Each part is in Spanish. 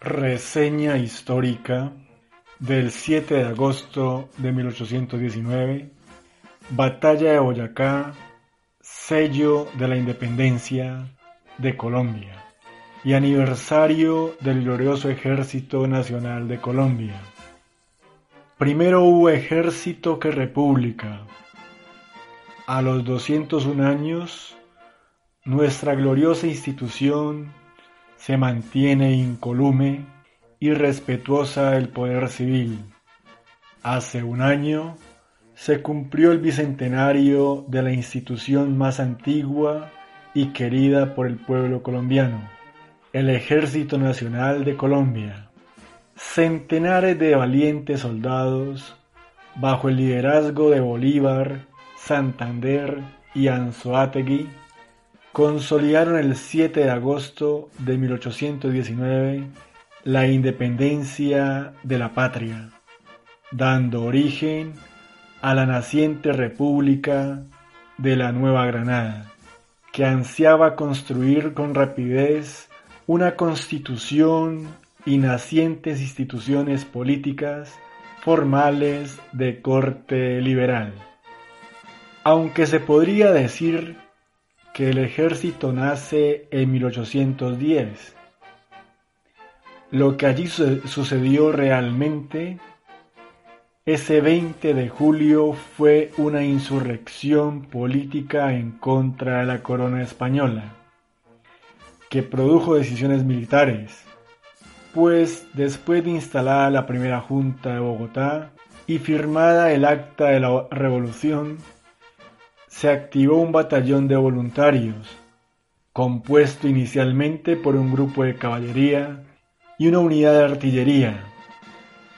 Reseña histórica del 7 de agosto de 1819, Batalla de Boyacá, sello de la independencia de Colombia y aniversario del glorioso Ejército Nacional de Colombia. Primero hubo ejército que república. A los 201 años, nuestra gloriosa institución se mantiene incolume y respetuosa del poder civil. Hace un año se cumplió el bicentenario de la institución más antigua y querida por el pueblo colombiano, el Ejército Nacional de Colombia. Centenares de valientes soldados, bajo el liderazgo de Bolívar, Santander y Anzoátegui, consolidaron el 7 de agosto de 1819 la independencia de la patria, dando origen a la naciente República de la Nueva Granada, que ansiaba construir con rapidez una constitución y nacientes instituciones políticas formales de corte liberal. Aunque se podría decir que el ejército nace en 1810. Lo que allí sucedió realmente ese 20 de julio fue una insurrección política en contra de la corona española, que produjo decisiones militares, pues después de instalada la primera junta de Bogotá y firmada el acta de la revolución, se activó un batallón de voluntarios, compuesto inicialmente por un grupo de caballería y una unidad de artillería,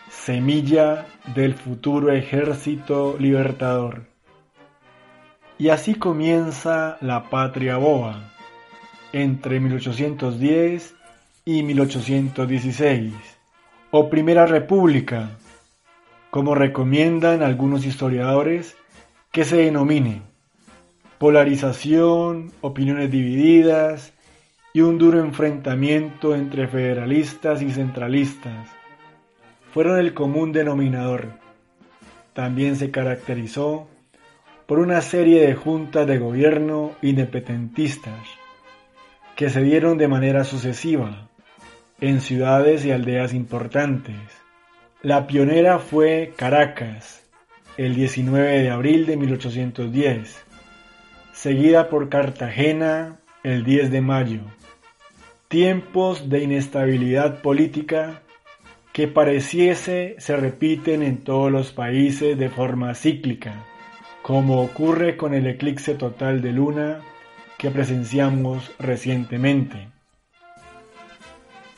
semilla del futuro ejército libertador. Y así comienza la patria boa, entre 1810 y 1816, o Primera República, como recomiendan algunos historiadores que se denomine polarización, opiniones divididas y un duro enfrentamiento entre federalistas y centralistas fueron el común denominador. También se caracterizó por una serie de juntas de gobierno independentistas que se dieron de manera sucesiva en ciudades y aldeas importantes. La pionera fue Caracas, el 19 de abril de 1810, seguida por Cartagena el 10 de mayo. Tiempos de inestabilidad política que pareciese se repiten en todos los países de forma cíclica, como ocurre con el eclipse total de luna que presenciamos recientemente.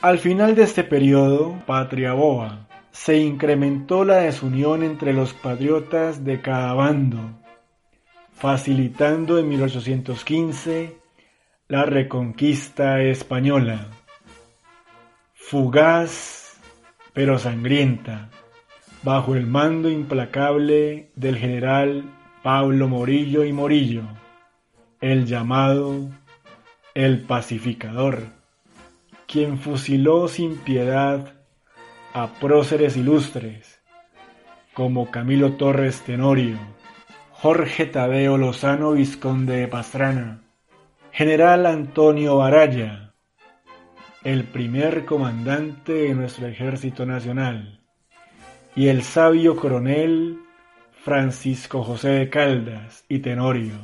Al final de este periodo, Patria Boa, se incrementó la desunión entre los patriotas de cada bando, facilitando en 1815 la reconquista española. Fugaz pero sangrienta, bajo el mando implacable del general Pablo Morillo y Morillo, el llamado el pacificador, quien fusiló sin piedad a próceres ilustres como Camilo Torres Tenorio, Jorge Tadeo Lozano Vizconde de Pastrana, General Antonio Baraya, el primer comandante de nuestro ejército nacional, y el sabio coronel Francisco José de Caldas y Tenorio.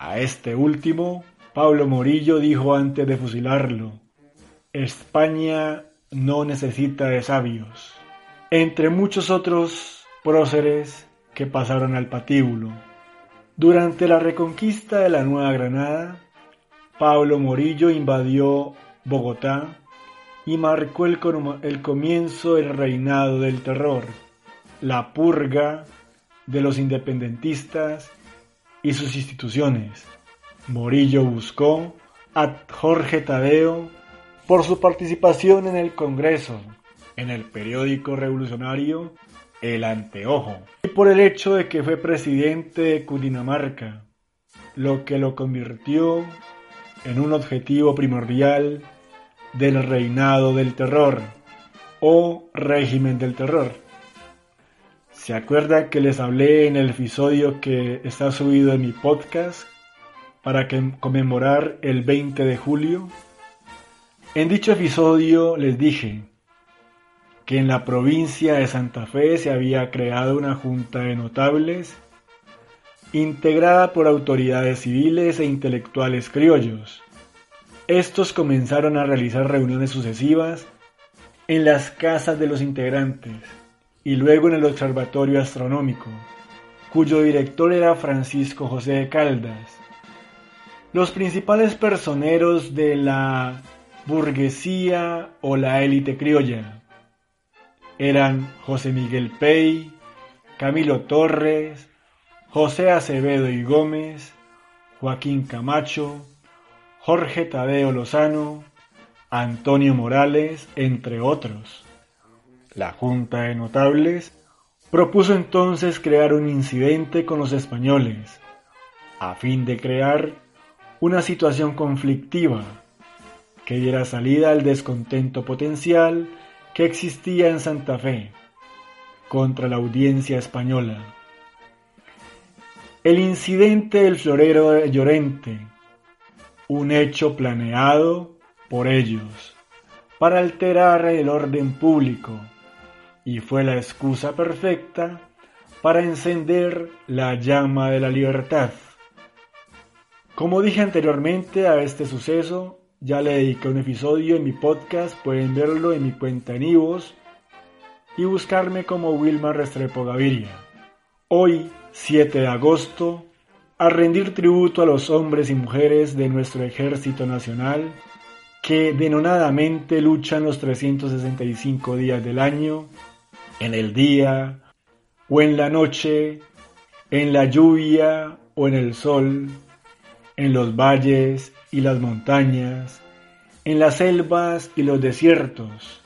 A este último, Pablo Morillo dijo antes de fusilarlo, España no necesita de sabios. Entre muchos otros próceres que pasaron al patíbulo. Durante la reconquista de la Nueva Granada, Pablo Morillo invadió Bogotá y marcó el, comienzo del reinado del terror, la purga de los independentistas y sus instituciones. Morillo buscó a Jorge Tadeo por su participación en el Congreso, en el periódico revolucionario el anteojo. Por el hecho de que fue presidente de Cundinamarca, lo que lo convirtió en un objetivo primordial del reinado del terror o régimen del terror. ¿Se acuerda que les hablé en el episodio que está subido en mi podcast para conmemorar el 20 de julio? En dicho episodio les dije que en la provincia de Santa Fe se había creado una junta de notables integrada por autoridades civiles e intelectuales criollos. Estos comenzaron a realizar reuniones sucesivas en las casas de los integrantes y luego en el Observatorio Astronómico, cuyo director era Francisco José de Caldas. Los principales personeros de la burguesía o la élite criolla eran José Miguel Pey, Camilo Torres, José Acevedo y Gómez, Joaquín Camacho, Jorge Tadeo Lozano, Antonio Morales, entre otros. La Junta de Notables propuso entonces crear un incidente con los españoles, a fin de crear una situación conflictiva que diera salida al descontento potencial que existía en Santa Fe contra la audiencia española. El incidente del florero de Llorente, un hecho planeado por ellos para alterar el orden público y fue la excusa perfecta para encender la llama de la libertad. Como dije anteriormente a este suceso, ya le dediqué un episodio en mi podcast, pueden verlo en mi cuenta en Ivos y buscarme como Wilmar Restrepo Gaviria. Hoy, 7 de agosto, a rendir tributo a los hombres y mujeres de nuestro Ejército Nacional que denonadamente luchan los 365 días del año, en el día o en la noche, en la lluvia o en el sol, en los valles y las montañas, en las selvas y los desiertos,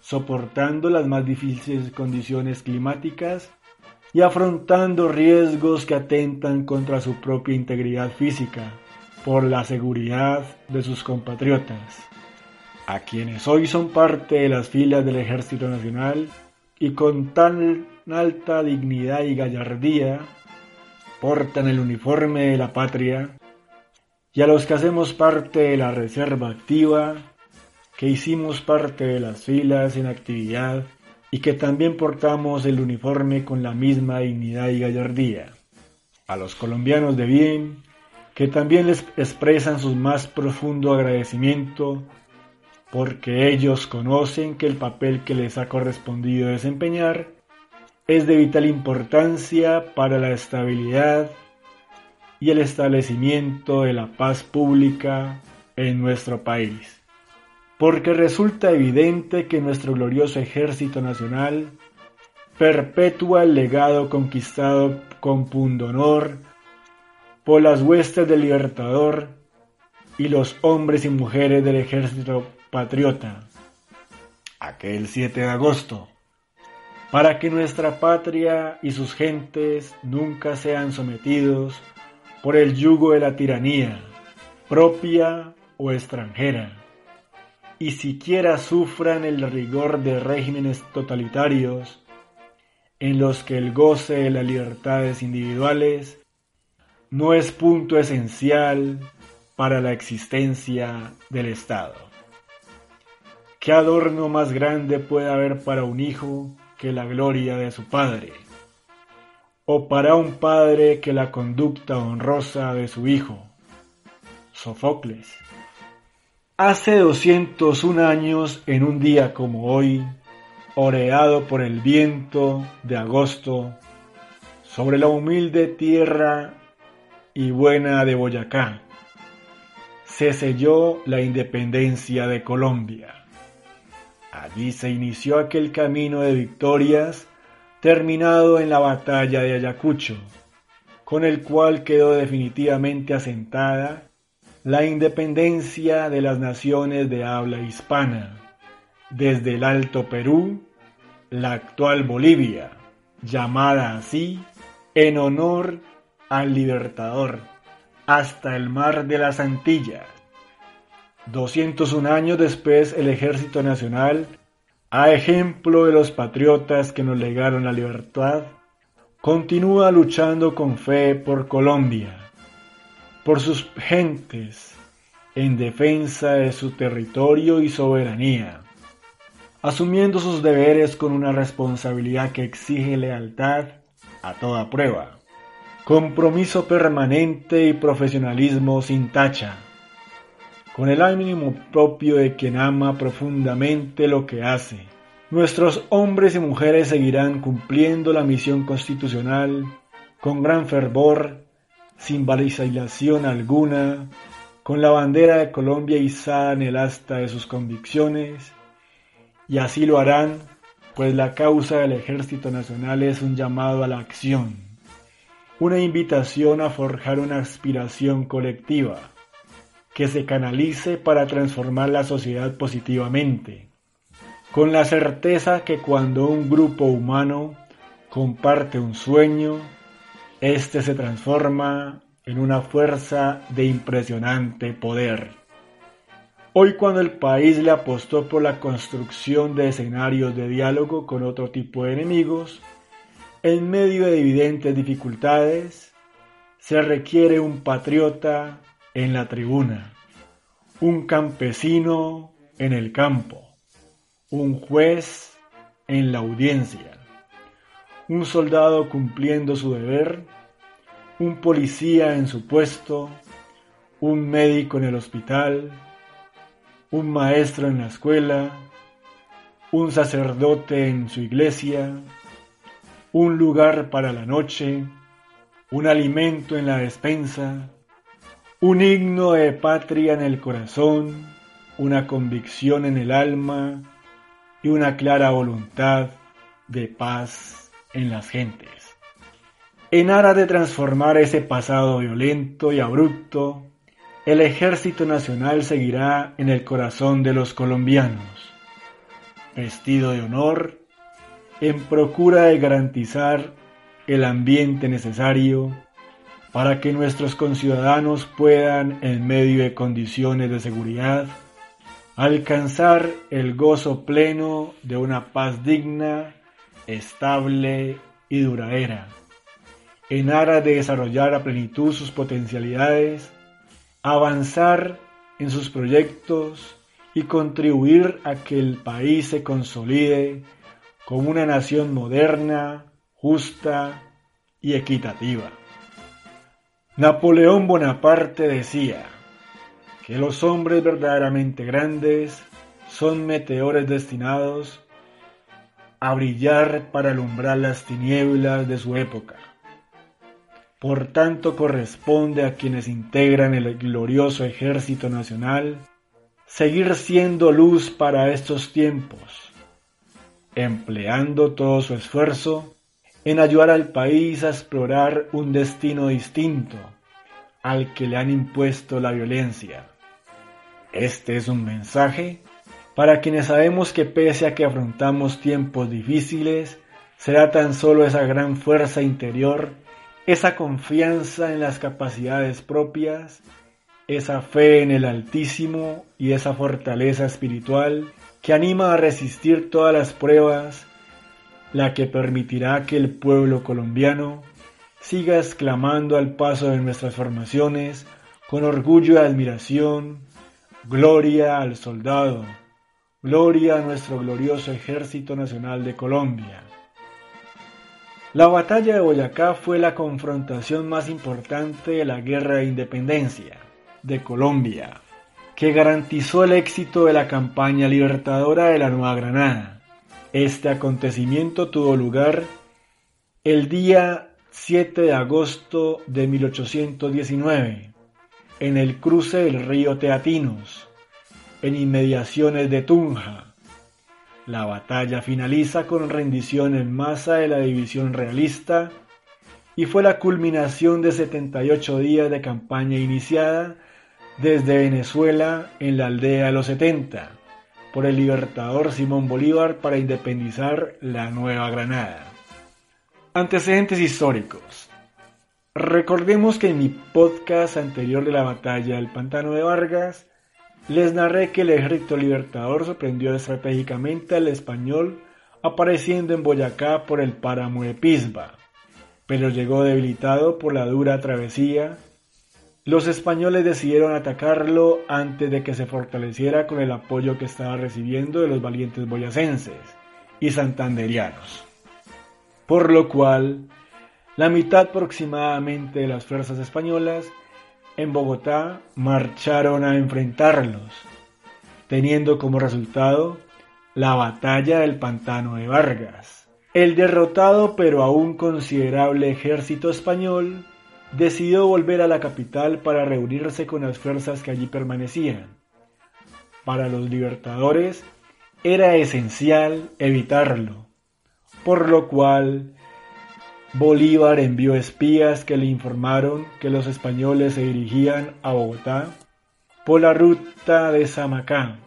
soportando las más difíciles condiciones climáticas y afrontando riesgos que atentan contra su propia integridad física por la seguridad de sus compatriotas, a quienes hoy son parte de las filas del Ejército Nacional y con tan alta dignidad y gallardía portan el uniforme de la patria y a los que hacemos parte de la reserva activa, que hicimos parte de las filas en actividad y que también portamos el uniforme con la misma dignidad y gallardía. A los colombianos de bien, que también les expresan su más profundo agradecimiento porque ellos conocen que el papel que les ha correspondido desempeñar es de vital importancia para la estabilidad y el establecimiento de la paz pública en nuestro país. Porque resulta evidente que nuestro glorioso ejército nacional perpetúa el legado conquistado con pundonor por las huestes del libertador y los hombres y mujeres del ejército patriota. Aquel 7 de agosto, para que nuestra patria y sus gentes nunca sean sometidos por el yugo de la tiranía, propia o extranjera, y siquiera sufran el rigor de regímenes totalitarios en los que el goce de las libertades individuales no es punto esencial para la existencia del Estado. ¿Qué adorno más grande puede haber para un hijo que la gloria de su padre? O para un padre que la conducta honrosa de su hijo. Sofocles. Hace 201 años, en un día como hoy, oreado por el viento de agosto, sobre la humilde tierra y buena de Boyacá, se selló la independencia de Colombia. Allí se inició aquel camino de victorias terminado en la batalla de Ayacucho, con el cual quedó definitivamente asentada la independencia de las naciones de habla hispana, desde el Alto Perú, la actual Bolivia, llamada así en honor al libertador, hasta el mar de las Antillas. 201 años después, el Ejército Nacional, a ejemplo de los patriotas que nos legaron la libertad, continúa luchando con fe por Colombia, por sus gentes, en defensa de su territorio y soberanía, asumiendo sus deberes con una responsabilidad que exige lealtad a toda prueba, compromiso permanente y profesionalismo sin tacha, con el ánimo propio de quien ama profundamente lo que hace. Nuestros hombres y mujeres seguirán cumpliendo la misión constitucional con gran fervor, sin vacilación alguna, con la bandera de Colombia izada en el asta de sus convicciones, y así lo harán, pues la causa del Ejército Nacional es un llamado a la acción, una invitación a forjar una aspiración colectiva que se canalice para transformar la sociedad positivamente, con la certeza que cuando un grupo humano comparte un sueño, éste se transforma en una fuerza de impresionante poder. Hoy cuando el país le apostó por la construcción de escenarios de diálogo con otro tipo de enemigos, en medio de evidentes dificultades, se requiere un patriota en la tribuna, un campesino en el campo, un juez en la audiencia, un soldado cumpliendo su deber. Un policía en su puesto, un médico en el hospital, un maestro en la escuela, un sacerdote en su iglesia, un lugar para la noche, un alimento en la despensa, un himno de patria en el corazón, una convicción en el alma y una clara voluntad de paz en las gentes. En aras de transformar ese pasado violento y abrupto, el Ejército Nacional seguirá en el corazón de los colombianos, vestido de honor, en procura de garantizar el ambiente necesario para que nuestros conciudadanos puedan, en medio de condiciones de seguridad, alcanzar el gozo pleno de una paz digna, estable y duradera en aras de desarrollar a plenitud sus potencialidades, avanzar en sus proyectos y contribuir a que el país se consolide como una nación moderna, justa y equitativa. Napoleón Bonaparte decía que los hombres verdaderamente grandes son meteores destinados a brillar para alumbrar las tinieblas de su época. Por tanto, corresponde a quienes integran el glorioso ejército nacional seguir siendo luz para estos tiempos, empleando todo su esfuerzo en ayudar al país a explorar un destino distinto al que le han impuesto la violencia. Este es un mensaje para quienes sabemos que pese a que afrontamos tiempos difíciles, será tan solo esa gran fuerza interior esa confianza en las capacidades propias, esa fe en el Altísimo y esa fortaleza espiritual que anima a resistir todas las pruebas, la que permitirá que el pueblo colombiano siga exclamando al paso de nuestras formaciones con orgullo y admiración, gloria al soldado, gloria a nuestro glorioso Ejército Nacional de Colombia. La batalla de Boyacá fue la confrontación más importante de la Guerra de Independencia de Colombia, que garantizó el éxito de la campaña libertadora de la Nueva Granada. Este acontecimiento tuvo lugar el día 7 de agosto de 1819, en el cruce del río Teatinos, en inmediaciones de Tunja, la batalla finaliza con rendición en masa de la división realista y fue la culminación de 78 días de campaña iniciada desde Venezuela en la aldea de los 70 por el libertador Simón Bolívar para independizar la Nueva Granada. Antecedentes históricos. Recordemos que en mi podcast anterior de la batalla del Pantano de Vargas, les narré que el ejército libertador sorprendió estratégicamente al español apareciendo en Boyacá por el páramo de Pisba, pero llegó debilitado por la dura travesía. Los españoles decidieron atacarlo antes de que se fortaleciera con el apoyo que estaba recibiendo de los valientes boyacenses y santanderianos. Por lo cual, la mitad aproximadamente de las fuerzas españolas en Bogotá marcharon a enfrentarlos, teniendo como resultado la batalla del pantano de Vargas. El derrotado pero aún considerable ejército español decidió volver a la capital para reunirse con las fuerzas que allí permanecían. Para los libertadores era esencial evitarlo, por lo cual Bolívar envió espías que le informaron que los españoles se dirigían a Bogotá por la ruta de Samacá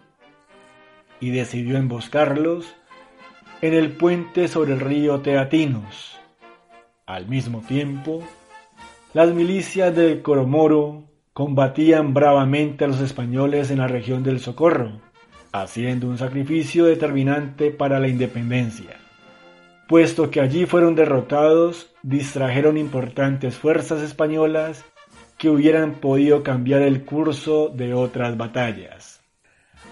y decidió emboscarlos en el puente sobre el río Teatinos. Al mismo tiempo, las milicias del Coromoro combatían bravamente a los españoles en la región del Socorro, haciendo un sacrificio determinante para la independencia. Puesto que allí fueron derrotados, distrajeron importantes fuerzas españolas que hubieran podido cambiar el curso de otras batallas.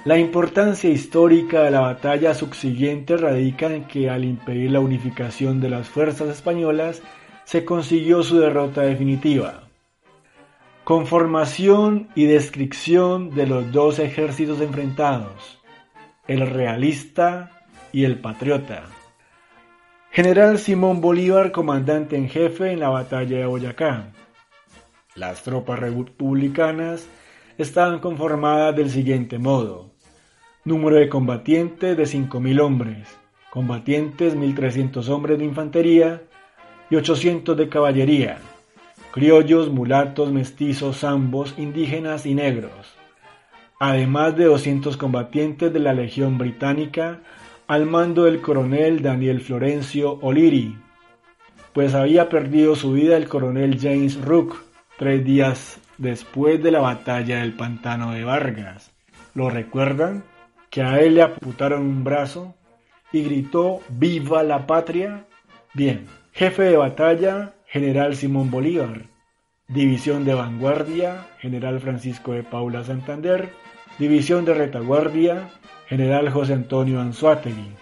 La importancia histórica de la batalla subsiguiente radica en que al impedir la unificación de las fuerzas españolas se consiguió su derrota definitiva. Conformación y descripción de los dos ejércitos enfrentados, el realista y el patriota. General Simón Bolívar, comandante en jefe en la batalla de Boyacá. Las tropas republicanas estaban conformadas del siguiente modo. Número de combatientes de 5.000 hombres, combatientes 1.300 hombres de infantería y 800 de caballería, criollos, mulatos, mestizos, ambos, indígenas y negros, además de 200 combatientes de la Legión Británica al mando del coronel Daniel Florencio O'Leary, pues había perdido su vida el coronel James Rook tres días después de la batalla del Pantano de Vargas. ¿Lo recuerdan? que a él le amputaron un brazo y gritó ¡Viva la patria! Bien, jefe de batalla, general Simón Bolívar. División de vanguardia, general Francisco de Paula Santander. División de retaguardia, general José Antonio Anzuategui.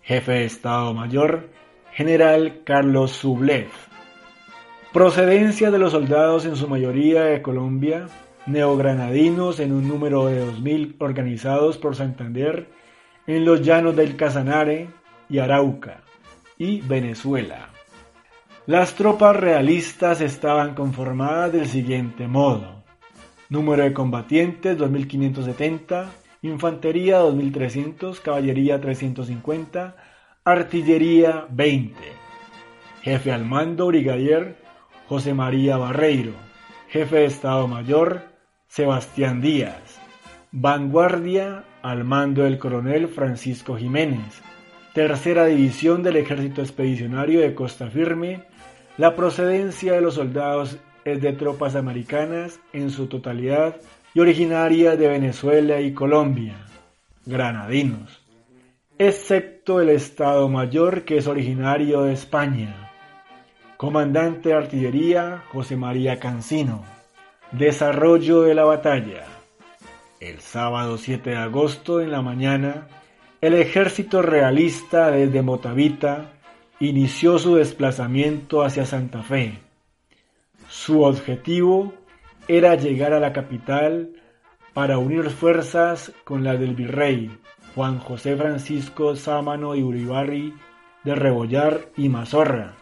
Jefe de Estado Mayor, general Carlos Sublev. Procedencia de los soldados en su mayoría de Colombia, neogranadinos en un número de 2.000 organizados por Santander en los llanos del Casanare y Arauca y Venezuela. Las tropas realistas estaban conformadas del siguiente modo. Número de combatientes 2.570, infantería 2.300, caballería 350, artillería 20. Jefe al mando brigadier José María Barreiro. Jefe de Estado Mayor Sebastián Díaz. Vanguardia al mando del coronel Francisco Jiménez. Tercera División del Ejército Expedicionario de Costa Firme. La procedencia de los soldados es de tropas americanas en su totalidad y originaria de Venezuela y Colombia. Granadinos. Excepto el Estado Mayor que es originario de España. Comandante de Artillería José María Cancino. Desarrollo de la batalla. El sábado 7 de agosto en la mañana, el ejército realista desde Motavita inició su desplazamiento hacia Santa Fe. Su objetivo era llegar a la capital para unir fuerzas con las del virrey Juan José Francisco Sámano y Uribarri de Rebollar y Mazorra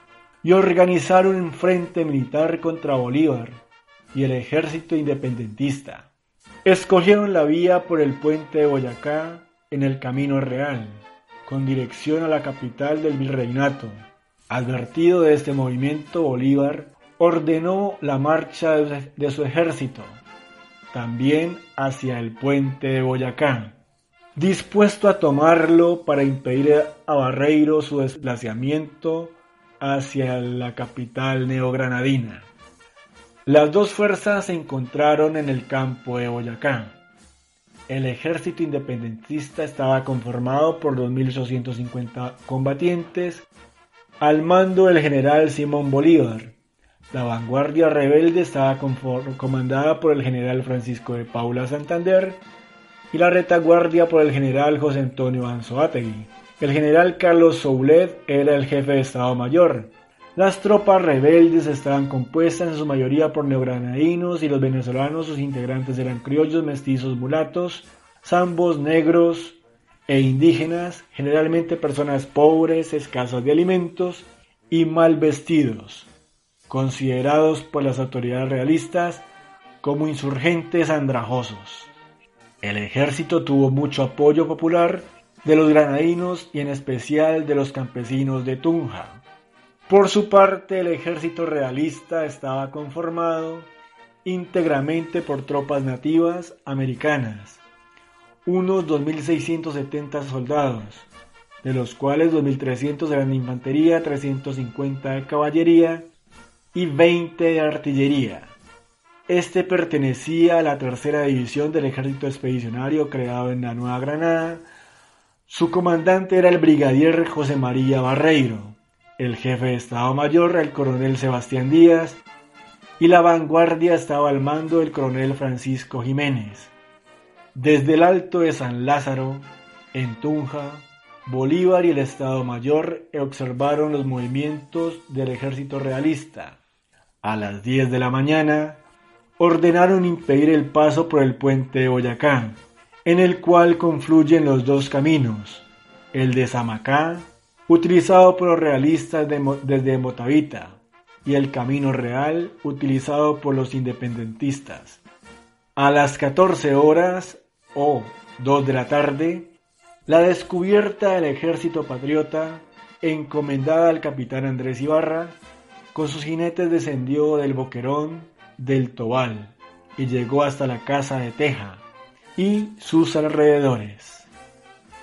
y organizar un frente militar contra Bolívar y el ejército independentista. Escogieron la vía por el puente de Boyacá en el Camino Real, con dirección a la capital del virreinato. Advertido de este movimiento, Bolívar ordenó la marcha de su ejército, también hacia el puente de Boyacá, dispuesto a tomarlo para impedir a Barreiro su desplazamiento hacia la capital neogranadina. Las dos fuerzas se encontraron en el campo de Boyacá. El ejército independentista estaba conformado por 2.850 combatientes al mando del general Simón Bolívar. La vanguardia rebelde estaba comandada por el general Francisco de Paula Santander y la retaguardia por el general José Antonio Anzoátegui. El general Carlos Soulet era el jefe de Estado Mayor. Las tropas rebeldes estaban compuestas en su mayoría por neogranadinos y los venezolanos, sus integrantes eran criollos, mestizos, mulatos, zambos, negros e indígenas, generalmente personas pobres, escasas de alimentos y mal vestidos, considerados por las autoridades realistas como insurgentes andrajosos. El ejército tuvo mucho apoyo popular de los granadinos y en especial de los campesinos de Tunja. Por su parte, el ejército realista estaba conformado íntegramente por tropas nativas americanas, unos 2.670 soldados, de los cuales 2.300 eran de infantería, 350 de caballería y 20 de artillería. Este pertenecía a la tercera división del ejército expedicionario creado en la Nueva Granada. Su comandante era el brigadier José María Barreiro el jefe de Estado Mayor, el coronel Sebastián Díaz, y la vanguardia estaba al mando del coronel Francisco Jiménez. Desde el Alto de San Lázaro, en Tunja, Bolívar y el Estado Mayor observaron los movimientos del ejército realista. A las 10 de la mañana, ordenaron impedir el paso por el puente de Boyacá, en el cual confluyen los dos caminos, el de Samacá utilizado por los realistas desde Motavita, y el Camino Real, utilizado por los independentistas. A las 14 horas o 2 de la tarde, la descubierta del ejército patriota, encomendada al capitán Andrés Ibarra, con sus jinetes descendió del boquerón del Tobal y llegó hasta la casa de Teja y sus alrededores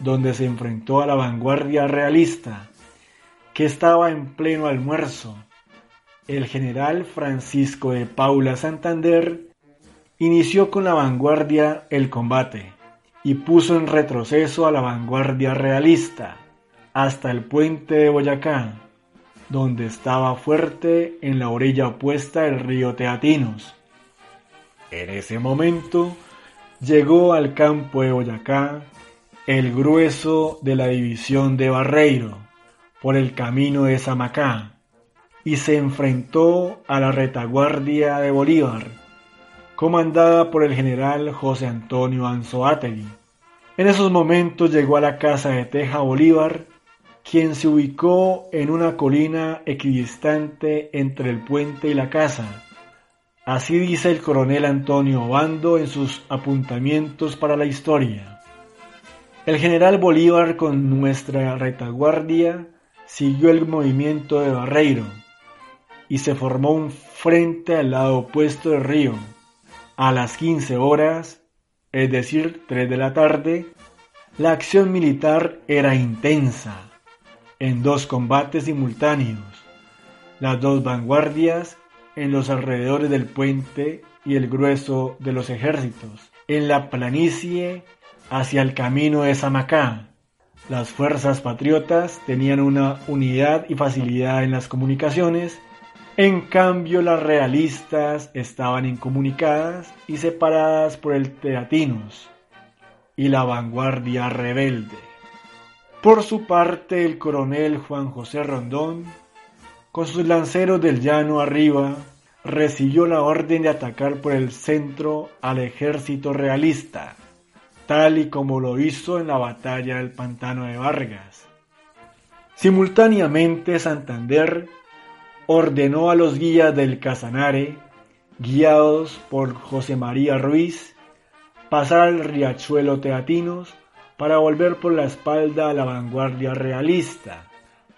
donde se enfrentó a la vanguardia realista, que estaba en pleno almuerzo. El general Francisco de Paula Santander inició con la vanguardia el combate y puso en retroceso a la vanguardia realista hasta el puente de Boyacá, donde estaba fuerte en la orilla opuesta del río Teatinos. En ese momento llegó al campo de Boyacá el grueso de la división de Barreiro por el camino de Samacá y se enfrentó a la retaguardia de Bolívar, comandada por el general José Antonio Anzoátegui. En esos momentos llegó a la casa de Teja Bolívar, quien se ubicó en una colina equidistante entre el puente y la casa. Así dice el coronel Antonio Bando en sus apuntamientos para la historia. El general Bolívar con nuestra retaguardia siguió el movimiento de Barreiro y se formó un frente al lado opuesto del río. A las 15 horas, es decir, 3 de la tarde, la acción militar era intensa, en dos combates simultáneos, las dos vanguardias en los alrededores del puente y el grueso de los ejércitos, en la planicie hacia el camino de Samacá. Las fuerzas patriotas tenían una unidad y facilidad en las comunicaciones, en cambio las realistas estaban incomunicadas y separadas por el Teatinos y la vanguardia rebelde. Por su parte, el coronel Juan José Rondón, con sus lanceros del llano arriba, recibió la orden de atacar por el centro al ejército realista tal y como lo hizo en la batalla del Pantano de Vargas. Simultáneamente Santander ordenó a los guías del Casanare, guiados por José María Ruiz, pasar al riachuelo Teatinos para volver por la espalda a la vanguardia realista.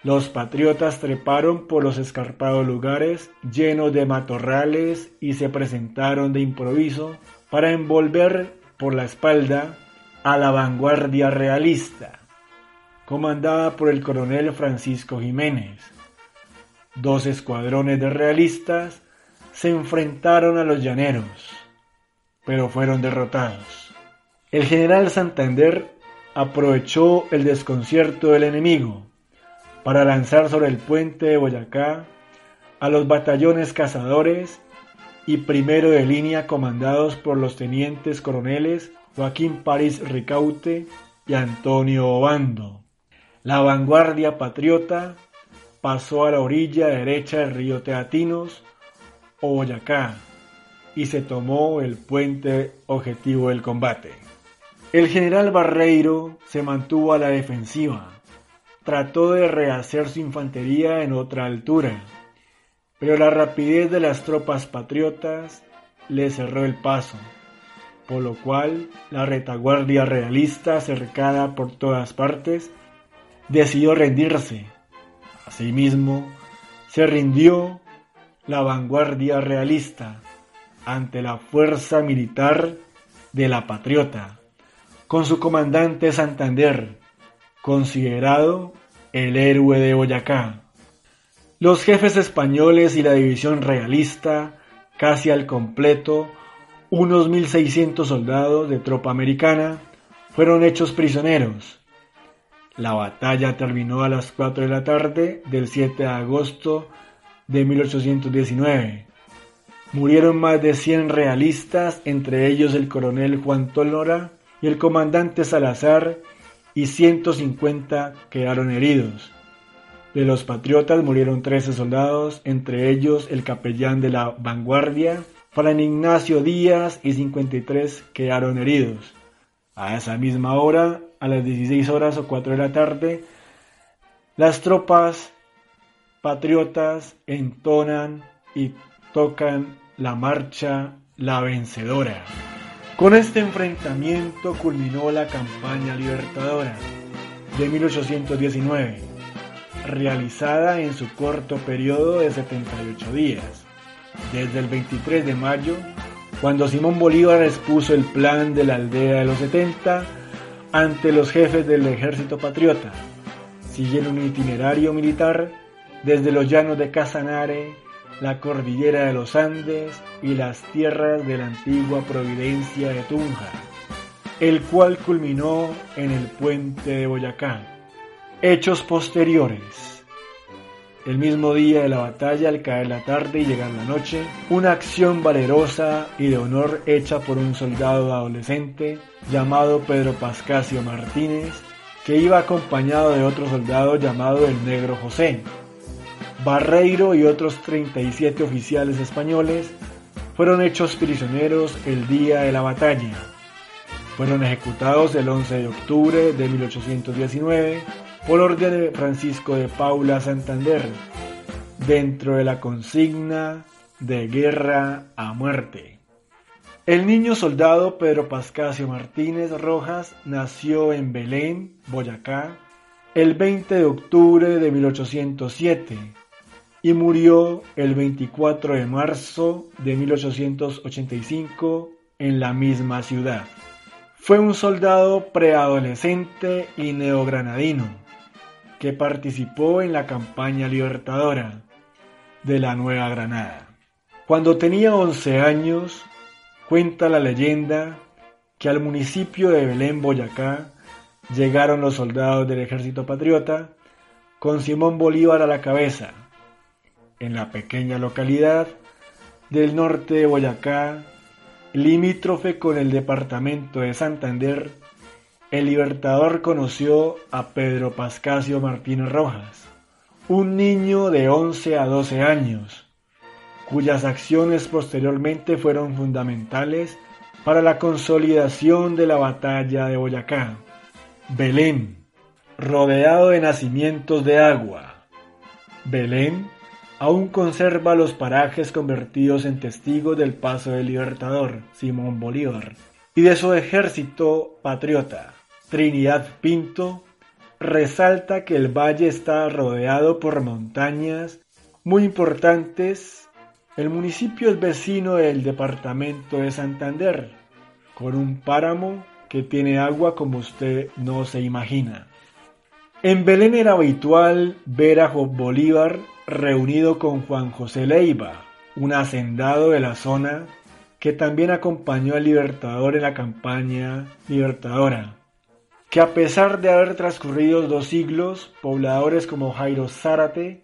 Los patriotas treparon por los escarpados lugares llenos de matorrales y se presentaron de improviso para envolver por la espalda a la vanguardia realista, comandada por el coronel Francisco Jiménez. Dos escuadrones de realistas se enfrentaron a los llaneros, pero fueron derrotados. El general Santander aprovechó el desconcierto del enemigo para lanzar sobre el puente de Boyacá a los batallones cazadores y primero de línea comandados por los tenientes coroneles Joaquín París Ricaute y Antonio Obando. La vanguardia patriota pasó a la orilla derecha del río Teatinos o Boyacá y se tomó el puente objetivo del combate. El general Barreiro se mantuvo a la defensiva, trató de rehacer su infantería en otra altura, pero la rapidez de las tropas patriotas le cerró el paso, por lo cual la retaguardia realista, cercada por todas partes, decidió rendirse. Asimismo, se rindió la vanguardia realista ante la fuerza militar de la patriota, con su comandante Santander, considerado el héroe de Boyacá. Los jefes españoles y la división realista, casi al completo, unos 1.600 soldados de tropa americana, fueron hechos prisioneros. La batalla terminó a las 4 de la tarde del 7 de agosto de 1819. Murieron más de 100 realistas, entre ellos el coronel Juan Tolora y el comandante Salazar, y 150 quedaron heridos. De los patriotas murieron 13 soldados, entre ellos el capellán de la vanguardia, Fran Ignacio Díaz y 53 quedaron heridos. A esa misma hora, a las 16 horas o 4 de la tarde, las tropas patriotas entonan y tocan la marcha La Vencedora. Con este enfrentamiento culminó la campaña libertadora de 1819 realizada en su corto periodo de 78 días, desde el 23 de mayo, cuando Simón Bolívar expuso el plan de la aldea de los 70 ante los jefes del ejército patriota, siguiendo un itinerario militar desde los llanos de Casanare, la cordillera de los Andes y las tierras de la antigua Providencia de Tunja, el cual culminó en el puente de Boyacá Hechos posteriores. El mismo día de la batalla, al caer la tarde y llegar la noche, una acción valerosa y de honor hecha por un soldado adolescente llamado Pedro Pascasio Martínez, que iba acompañado de otro soldado llamado el Negro José. Barreiro y otros 37 oficiales españoles fueron hechos prisioneros el día de la batalla. Fueron ejecutados el 11 de octubre de 1819 por orden de Francisco de Paula Santander, dentro de la consigna de guerra a muerte. El niño soldado Pedro Pascasio Martínez Rojas nació en Belén, Boyacá, el 20 de octubre de 1807 y murió el 24 de marzo de 1885 en la misma ciudad. Fue un soldado preadolescente y neogranadino participó en la campaña libertadora de la Nueva Granada. Cuando tenía 11 años, cuenta la leyenda que al municipio de Belén, Boyacá, llegaron los soldados del ejército patriota con Simón Bolívar a la cabeza. En la pequeña localidad del norte de Boyacá, limítrofe con el departamento de Santander, el Libertador conoció a Pedro Pascasio Martínez Rojas, un niño de 11 a 12 años, cuyas acciones posteriormente fueron fundamentales para la consolidación de la batalla de Boyacá. Belén, rodeado de nacimientos de agua. Belén aún conserva los parajes convertidos en testigos del paso del Libertador, Simón Bolívar, y de su ejército patriota. Trinidad Pinto resalta que el valle está rodeado por montañas muy importantes. El municipio es vecino del departamento de Santander, con un páramo que tiene agua como usted no se imagina. En Belén era habitual ver a Bolívar reunido con Juan José Leiva, un hacendado de la zona que también acompañó al Libertador en la campaña Libertadora, que a pesar de haber transcurrido dos siglos, pobladores como Jairo Zárate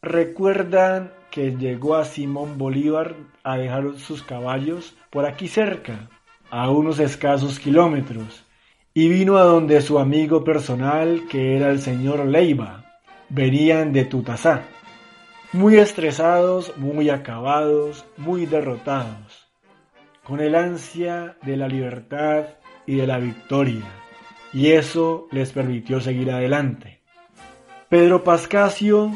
recuerdan que llegó a Simón Bolívar a dejar sus caballos por aquí cerca, a unos escasos kilómetros, y vino a donde su amigo personal, que era el señor Leiva, venían de Tutasá, muy estresados, muy acabados, muy derrotados, con el ansia de la libertad y de la victoria, y eso les permitió seguir adelante. Pedro Pascasio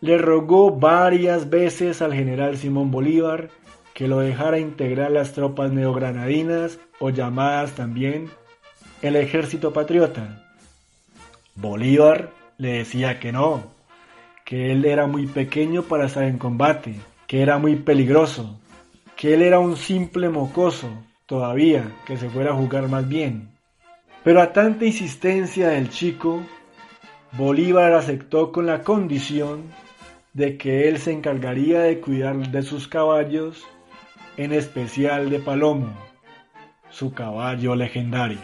le rogó varias veces al general Simón Bolívar que lo dejara integrar las tropas neogranadinas o llamadas también el ejército patriota. Bolívar le decía que no, que él era muy pequeño para estar en combate, que era muy peligroso, que él era un simple mocoso todavía, que se fuera a jugar más bien. Pero a tanta insistencia del chico, Bolívar aceptó con la condición de que él se encargaría de cuidar de sus caballos, en especial de Palomo, su caballo legendario.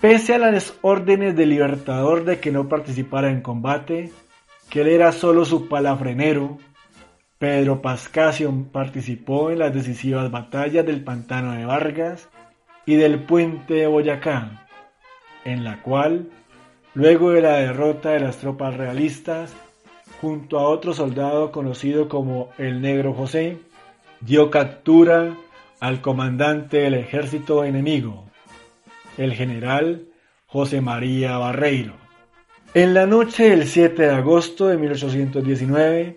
Pese a las órdenes del Libertador de que no participara en combate, que él era solo su palafrenero, Pedro Pascasio participó en las decisivas batallas del Pantano de Vargas y del Puente de Boyacá, en la cual, luego de la derrota de las tropas realistas, junto a otro soldado conocido como el Negro José, dio captura al comandante del ejército enemigo, el general José María Barreiro. En la noche del 7 de agosto de 1819,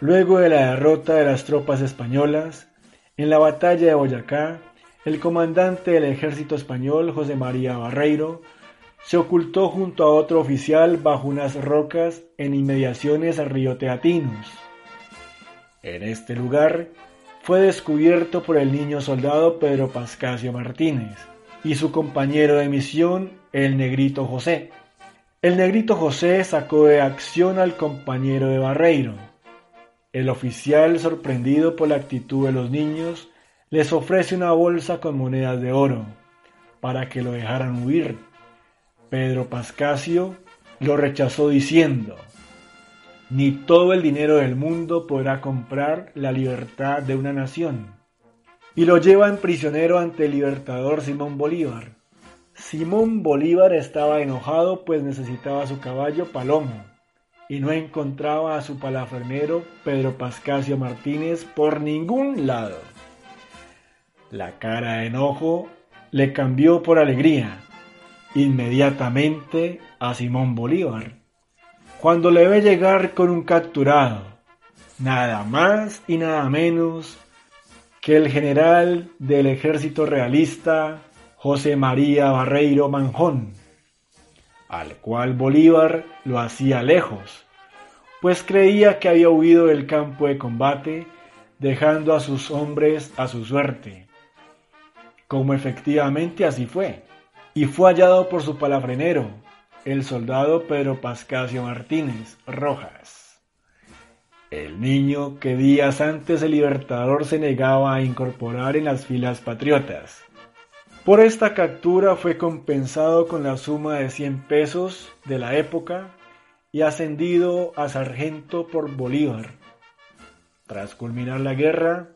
luego de la derrota de las tropas españolas, en la batalla de Boyacá, el comandante del ejército español, José María Barreiro, se ocultó junto a otro oficial bajo unas rocas en inmediaciones al río Teatinos. En este lugar fue descubierto por el niño soldado Pedro Pascasio Martínez y su compañero de misión, el negrito José. El negrito José sacó de acción al compañero de Barreiro. El oficial, sorprendido por la actitud de los niños, les ofrece una bolsa con monedas de oro para que lo dejaran huir Pedro Pascasio lo rechazó diciendo, ni todo el dinero del mundo podrá comprar la libertad de una nación. Y lo llevan prisionero ante el libertador Simón Bolívar. Simón Bolívar estaba enojado pues necesitaba su caballo Palomo y no encontraba a su palafrenero Pedro Pascasio Martínez por ningún lado. La cara de enojo le cambió por alegría inmediatamente a Simón Bolívar, cuando le ve llegar con un capturado, nada más y nada menos que el general del ejército realista José María Barreiro Manjón, al cual Bolívar lo hacía lejos, pues creía que había huido del campo de combate dejando a sus hombres a su suerte, como efectivamente así fue y fue hallado por su palafrenero, el soldado Pedro Pascasio Martínez Rojas. El niño que días antes el Libertador se negaba a incorporar en las filas patriotas. Por esta captura fue compensado con la suma de 100 pesos de la época y ascendido a sargento por Bolívar. Tras culminar la guerra,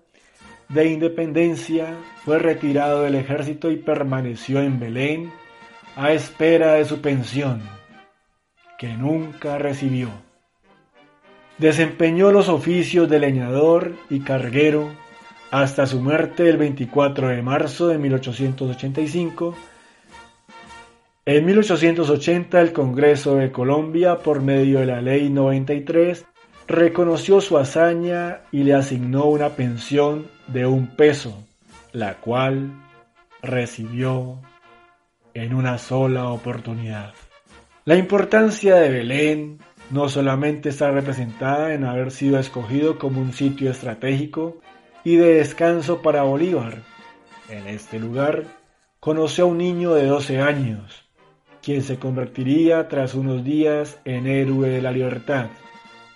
de independencia, fue retirado del ejército y permaneció en Belén a espera de su pensión, que nunca recibió. Desempeñó los oficios de leñador y carguero hasta su muerte el 24 de marzo de 1885. En 1880 el Congreso de Colombia, por medio de la Ley 93, reconoció su hazaña y le asignó una pensión de un peso, la cual recibió en una sola oportunidad. La importancia de Belén no solamente está representada en haber sido escogido como un sitio estratégico y de descanso para Bolívar. En este lugar conoció a un niño de 12 años, quien se convertiría tras unos días en héroe de la libertad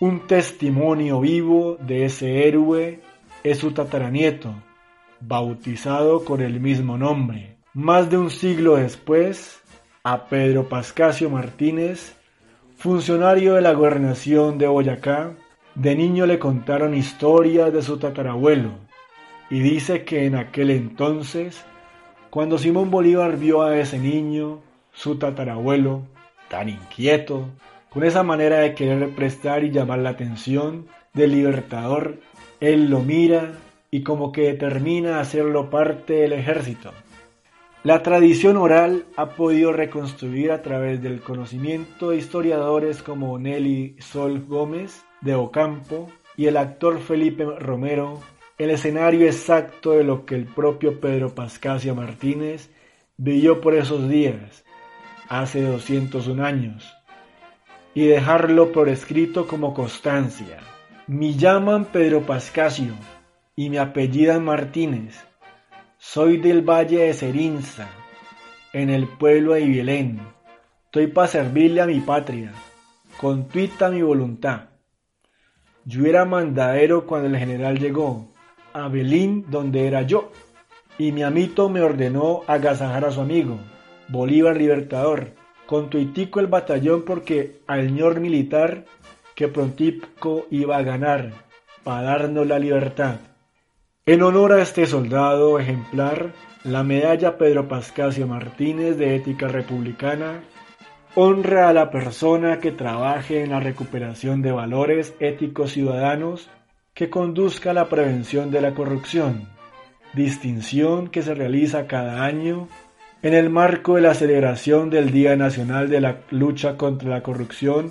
Un testimonio vivo de ese héroe es su tataranieto, bautizado con el mismo nombre. Más de un siglo después, a Pedro Pascasio Martínez, funcionario de la gobernación de Boyacá, de niño le contaron historias de su tatarabuelo, y dice que en aquel entonces, cuando Simón Bolívar vio a ese niño, su tatarabuelo, tan inquieto, con esa manera de querer prestar y llamar la atención del libertador, él lo mira y como que determina hacerlo parte del ejército. La tradición oral ha podido reconstruir a través del conocimiento de historiadores como Nelly Sol Gómez de Ocampo y el actor Felipe Romero el escenario exacto de lo que el propio Pedro Pascasio Martínez vivió por esos días, hace 201 años, y dejarlo por escrito como constancia. Me llaman Pedro Pascasio y me apellidan Martínez soy del Valle de Cerinza, en el pueblo de Ibelén. Estoy para servirle a mi patria, con tuita mi voluntad. Yo era mandadero cuando el general llegó, a Belín donde era yo, y mi amito me ordenó agasajar a su amigo, Bolívar Libertador, el batallón porque al señor militar que prontico iba a ganar, para darnos la libertad. En honor a este soldado ejemplar, la medalla Pedro Pascasio Martínez de Ética Republicana honra a la persona que trabaje en la recuperación de valores éticos ciudadanos que conduzca a la prevención de la corrupción, distinción que se realiza cada año en el marco de la celebración del Día Nacional de la Lucha contra la Corrupción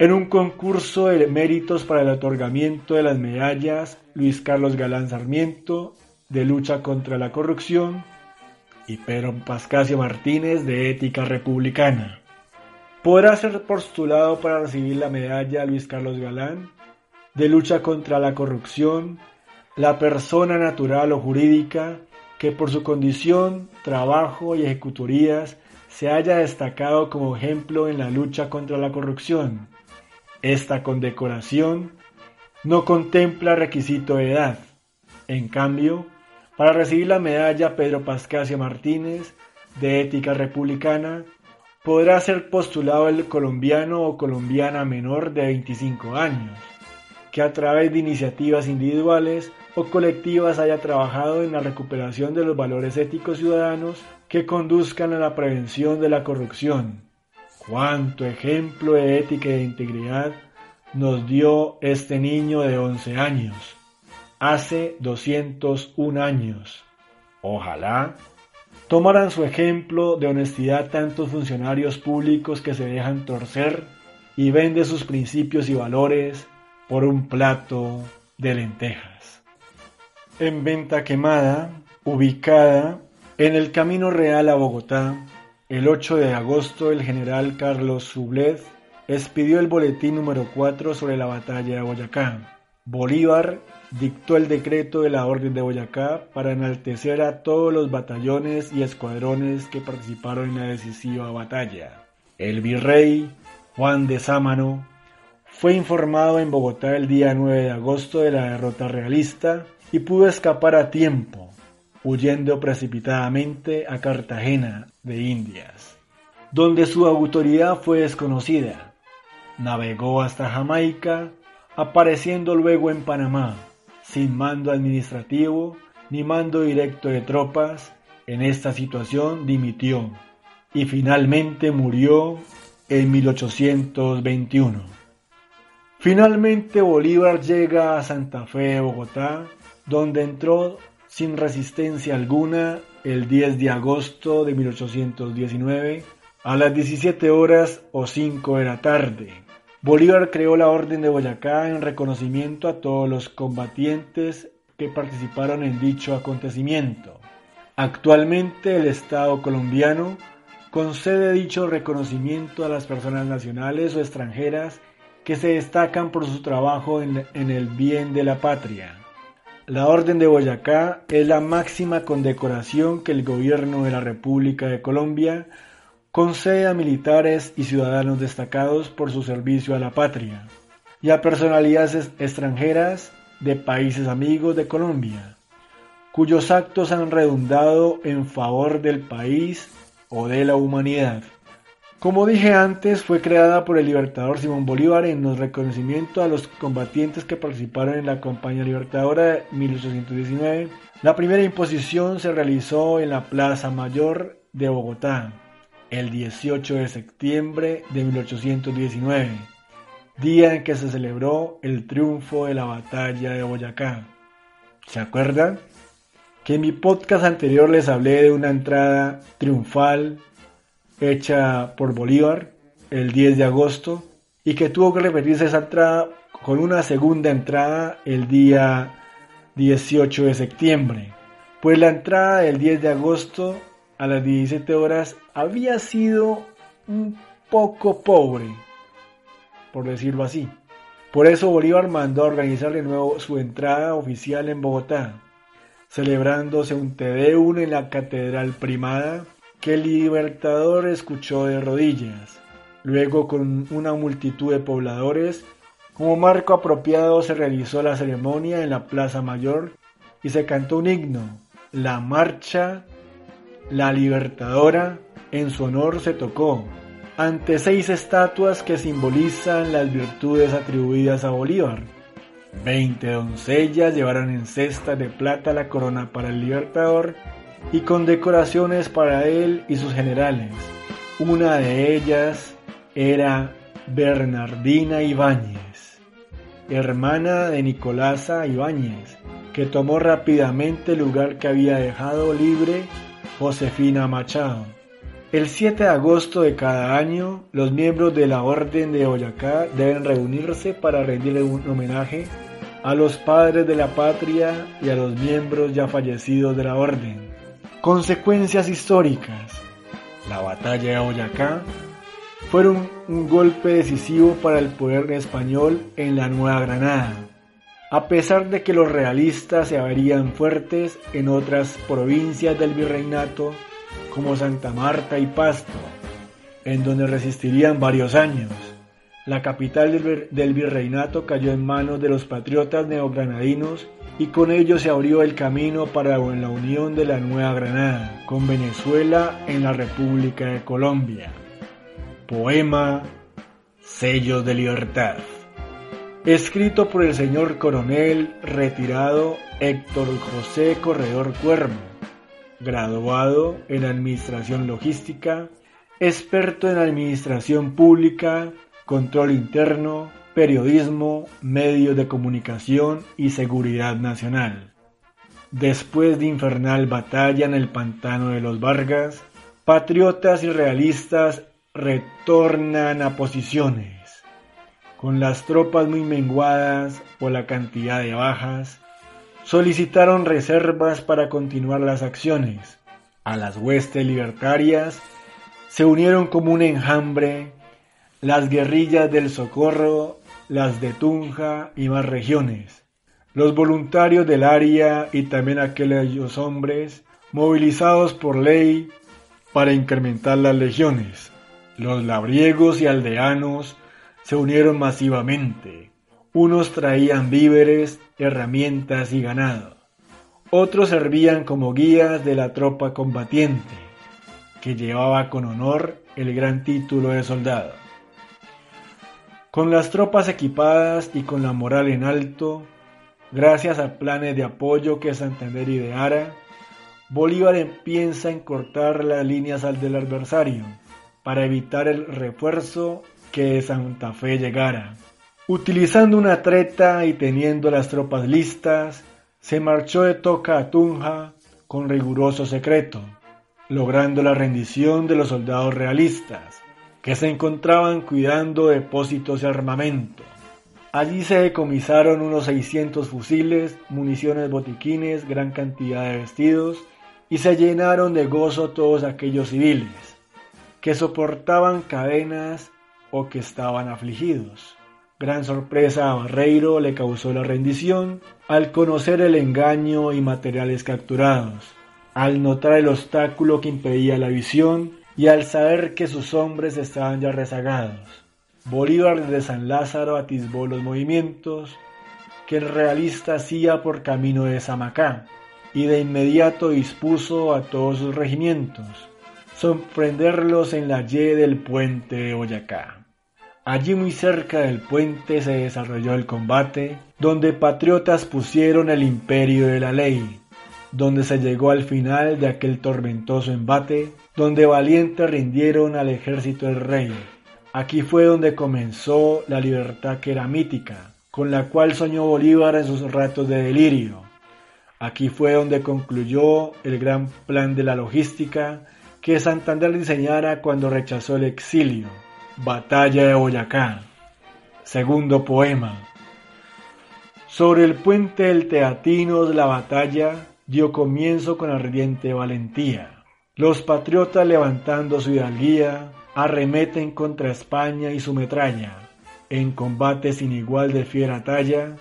en un concurso de méritos para el otorgamiento de las medallas Luis Carlos Galán Sarmiento de lucha contra la corrupción y Pedro Pascasio Martínez de ética republicana. Podrá ser postulado para recibir la medalla Luis Carlos Galán de lucha contra la corrupción la persona natural o jurídica que por su condición, trabajo y ejecutorías se haya destacado como ejemplo en la lucha contra la corrupción esta condecoración no contempla requisito de edad. En cambio, para recibir la medalla Pedro Pascasio Martínez de Ética Republicana, podrá ser postulado el colombiano o colombiana menor de 25 años, que a través de iniciativas individuales o colectivas haya trabajado en la recuperación de los valores éticos ciudadanos que conduzcan a la prevención de la corrupción, Cuánto ejemplo de ética e de integridad nos dio este niño de 11 años, hace 201 años. Ojalá tomaran su ejemplo de honestidad tantos funcionarios públicos que se dejan torcer y venden sus principios y valores por un plato de lentejas. En Venta Quemada, ubicada en el Camino Real a Bogotá, el 8 de agosto, el general Carlos Sublet expidió el boletín número 4 sobre la batalla de Boyacá. Bolívar dictó el decreto de la Orden de Boyacá para enaltecer a todos los batallones y escuadrones que participaron en la decisiva batalla. El virrey Juan de Sámano fue informado en Bogotá el día 9 de agosto de la derrota realista y pudo escapar a tiempo huyendo precipitadamente a Cartagena de Indias, donde su autoridad fue desconocida. Navegó hasta Jamaica, apareciendo luego en Panamá, sin mando administrativo ni mando directo de tropas. En esta situación dimitió y finalmente murió en 1821. Finalmente Bolívar llega a Santa Fe, Bogotá, donde entró sin resistencia alguna el 10 de agosto de 1819 a las 17 horas o 5 de la tarde. Bolívar creó la Orden de Boyacá en reconocimiento a todos los combatientes que participaron en dicho acontecimiento. Actualmente el Estado colombiano concede dicho reconocimiento a las personas nacionales o extranjeras que se destacan por su trabajo en, en el bien de la patria. La Orden de Boyacá es la máxima condecoración que el gobierno de la República de Colombia concede a militares y ciudadanos destacados por su servicio a la patria. y a personalidades extranjeras de países amigos de Colombia, cuyos actos han redundado en favor del país o de la humanidad. Como dije antes, fue creada por el libertador Simón Bolívar en los reconocimientos a los combatientes que participaron en la campaña libertadora de 1819. La primera imposición se realizó en la Plaza Mayor de Bogotá el 18 de septiembre de 1819, día en que se celebró el triunfo de la batalla de Boyacá. ¿Se acuerdan? Que en mi podcast anterior les hablé de una entrada triunfal hecha por Bolívar el 10 de agosto y que tuvo que repetirse esa entrada con una segunda entrada el día 18 de septiembre. Pues la entrada del 10 de agosto a las 17 horas había sido un poco pobre, por decirlo así. Por eso Bolívar mandó a organizar de nuevo su entrada oficial en Bogotá, celebrándose un Tedeum en la Catedral Primada que el Libertador escuchó de rodillas. Luego, con una multitud de pobladores, como marco apropiado se realizó la ceremonia en la Plaza Mayor y se cantó un himno, la Marcha La Libertadora, en su honor se tocó, ante seis estatuas que simbolizan las virtudes atribuidas a Bolívar. Veinte doncellas llevaron en cestas de plata la corona para el Libertador y con decoraciones para él y sus generales. Una de ellas era Bernardina Ibáñez, hermana de Nicolasa Ibáñez, que tomó rápidamente el lugar que había dejado libre Josefina Machado. El 7 de agosto de cada año, los miembros de la Orden de Boyacá deben reunirse para rendirle un homenaje a los padres de la patria y a los miembros ya fallecidos de la Orden. Consecuencias históricas. La batalla de Boyacá fue un, golpe decisivo para el poder español en la Nueva Granada, a pesar de que los realistas se verían fuertes en otras provincias del virreinato como Santa Marta y Pasto, en donde resistirían varios años. La capital del virreinato cayó en manos de los patriotas neogranadinos y con ello se abrió el camino para la unión de la Nueva Granada con Venezuela en la República de Colombia. Poema Sellos de Libertad. Escrito por el señor coronel retirado Héctor José Corredor Cuervo, graduado en Administración Logística, experto en Administración Pública, Control Interno, periodismo, medios de comunicación y seguridad nacional. Después de infernal batalla en el pantano de los Vargas, patriotas y realistas retornan a posiciones. Con las tropas muy menguadas por la cantidad de bajas, solicitaron reservas para continuar las acciones. A las huestes libertarias se unieron como un enjambre las guerrillas del Socorro las de Tunja y más regiones. Los voluntarios del área y también aquellos hombres movilizados por ley para incrementar las legiones. Los labriegos y aldeanos se unieron masivamente. Unos traían víveres, herramientas y ganado. Otros servían como guías de la tropa combatiente, que llevaba con honor el gran título de soldado. Con las tropas equipadas y con la moral en alto, gracias a planes de apoyo que Santander ideara, Bolívar empieza a cortar las líneas al del adversario para evitar el refuerzo que de Santa Fe llegara. Utilizando una treta y teniendo las tropas listas, se marchó de Toca a Tunja con riguroso secreto, logrando la rendición de los soldados realistas que se encontraban cuidando depósitos de armamento. Allí se decomisaron unos 600 fusiles, municiones botiquines, gran cantidad de vestidos y se llenaron de gozo todos aquellos civiles que soportaban cadenas o que estaban afligidos. Gran sorpresa a Barreiro le causó la rendición al conocer el engaño y materiales capturados, al notar el obstáculo que impedía la visión y al saber que sus hombres estaban ya rezagados. Bolívar desde San Lázaro atisbó los movimientos que el realista hacía por camino de Samacá y de inmediato dispuso a todos sus regimientos sorprenderlos en la Y del puente de Boyacá. Allí muy cerca del puente se desarrolló el combate, donde patriotas pusieron el imperio de la ley, donde se llegó al final de aquel tormentoso embate, donde valientes rindieron al ejército del rey. Aquí fue donde comenzó la libertad que era mítica, con la cual soñó Bolívar en sus ratos de delirio. Aquí fue donde concluyó el gran plan de la logística que Santander diseñara cuando rechazó el exilio. Batalla de Boyacá. Segundo poema. Sobre el puente del Teatinos la batalla dio comienzo con ardiente valentía. Los patriotas levantando su hidalguía arremeten contra España y su metralla. En combate sin igual de fiera talla,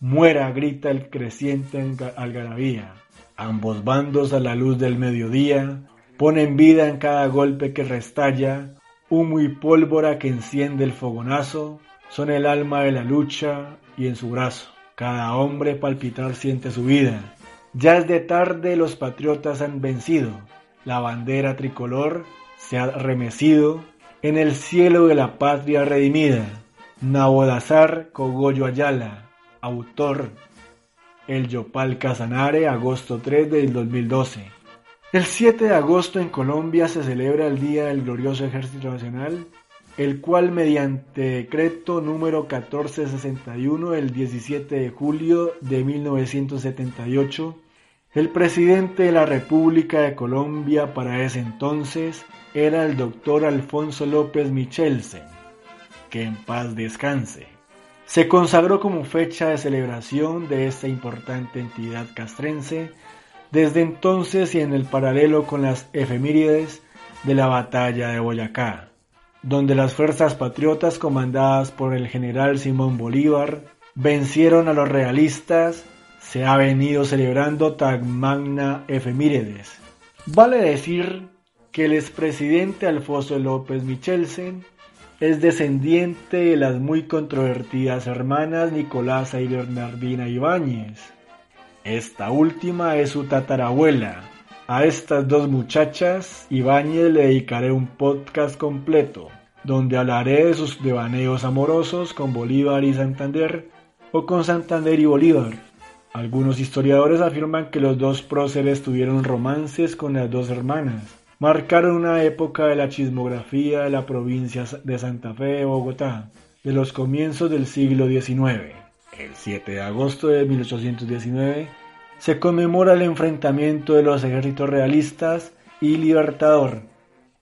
muera grita el creciente algarabía. Ambos bandos a la luz del mediodía Ponen vida en cada golpe que restalla, humo y pólvora que enciende el fogonazo, son el alma de la lucha y en su brazo. Cada hombre palpitar siente su vida. Ya es de tarde, los patriotas han vencido. La bandera tricolor se ha remecido en el cielo de la patria redimida. Nabodazar Cogollo Ayala, autor El Yopal Casanare, agosto 3 del 2012. El 7 de agosto en Colombia se celebra el Día del Glorioso Ejército Nacional, el cual mediante decreto número 1461 del 17 de julio de 1978, el presidente de la República de Colombia para ese entonces era el doctor Alfonso López Michelsen, que en paz descanse. Se consagró como fecha de celebración de esta importante entidad castrense desde entonces y en el paralelo con las efemérides de la batalla de Boyacá, donde las fuerzas patriotas comandadas por el general Simón Bolívar vencieron a los realistas, se ha venido celebrando tan magna efemérides. Vale decir que el expresidente Alfonso López Michelsen es descendiente de las muy controvertidas hermanas Nicolasa y Bernardina Ibáñez, esta última es su tatarabuela. A estas dos muchachas, Ibáñez le dedicaré un podcast completo, donde hablaré de sus devaneos amorosos con Bolívar y Santander, o con Santander y Bolívar. Algunos historiadores afirman que los dos próceres tuvieron romances con las dos hermanas. Marcaron una época de la chismografía de la provincia de Santa Fe de Bogotá, de los comienzos del siglo XIX. El 7 de agosto de 1819 se conmemora el enfrentamiento de los ejércitos realistas y Libertador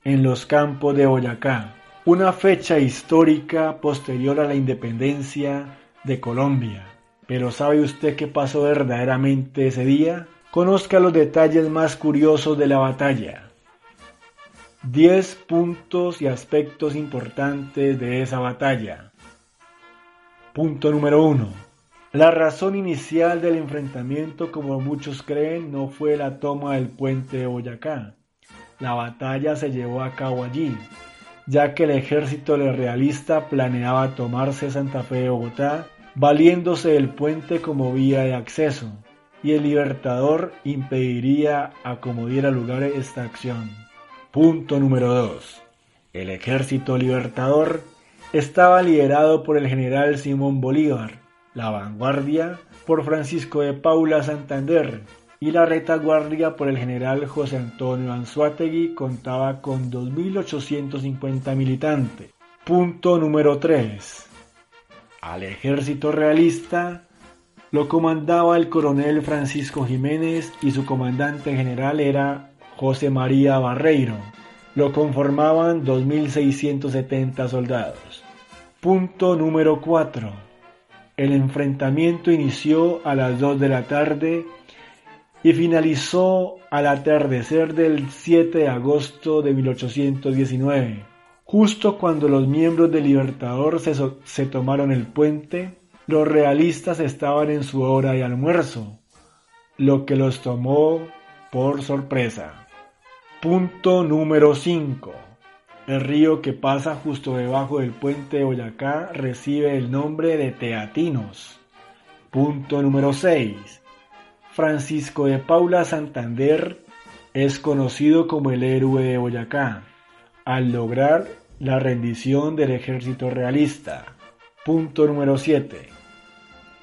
en los campos de Boyacá, una fecha histórica posterior a la independencia de Colombia. Pero ¿sabe usted qué pasó verdaderamente ese día? Conozca los detalles más curiosos de la batalla. 10 puntos y aspectos importantes de esa batalla. Punto número 1. La razón inicial del enfrentamiento, como muchos creen, no fue la toma del puente de Boyacá. La batalla se llevó a cabo allí, ya que el ejército realista planeaba tomarse Santa Fe de Bogotá, valiéndose del puente como vía de acceso, y el Libertador impediría a como diera lugar esta acción. Punto número 2. El ejército libertador estaba liderado por el general Simón Bolívar, la vanguardia por Francisco de Paula Santander y la retaguardia por el general José Antonio Anzuategui contaba con 2.850 militantes. Punto número 3. Al ejército realista lo comandaba el coronel Francisco Jiménez y su comandante general era José María Barreiro lo conformaban 2.670 soldados. Punto número 4. El enfrentamiento inició a las 2 de la tarde y finalizó al atardecer del 7 de agosto de 1819. Justo cuando los miembros del Libertador se, se tomaron el puente, los realistas estaban en su hora de almuerzo, lo que los tomó por sorpresa. Punto número 5. El río que pasa justo debajo del puente de Boyacá recibe el nombre de Teatinos. Punto número 6. Francisco de Paula Santander es conocido como el héroe de Boyacá, al lograr la rendición del ejército realista. Punto número 7.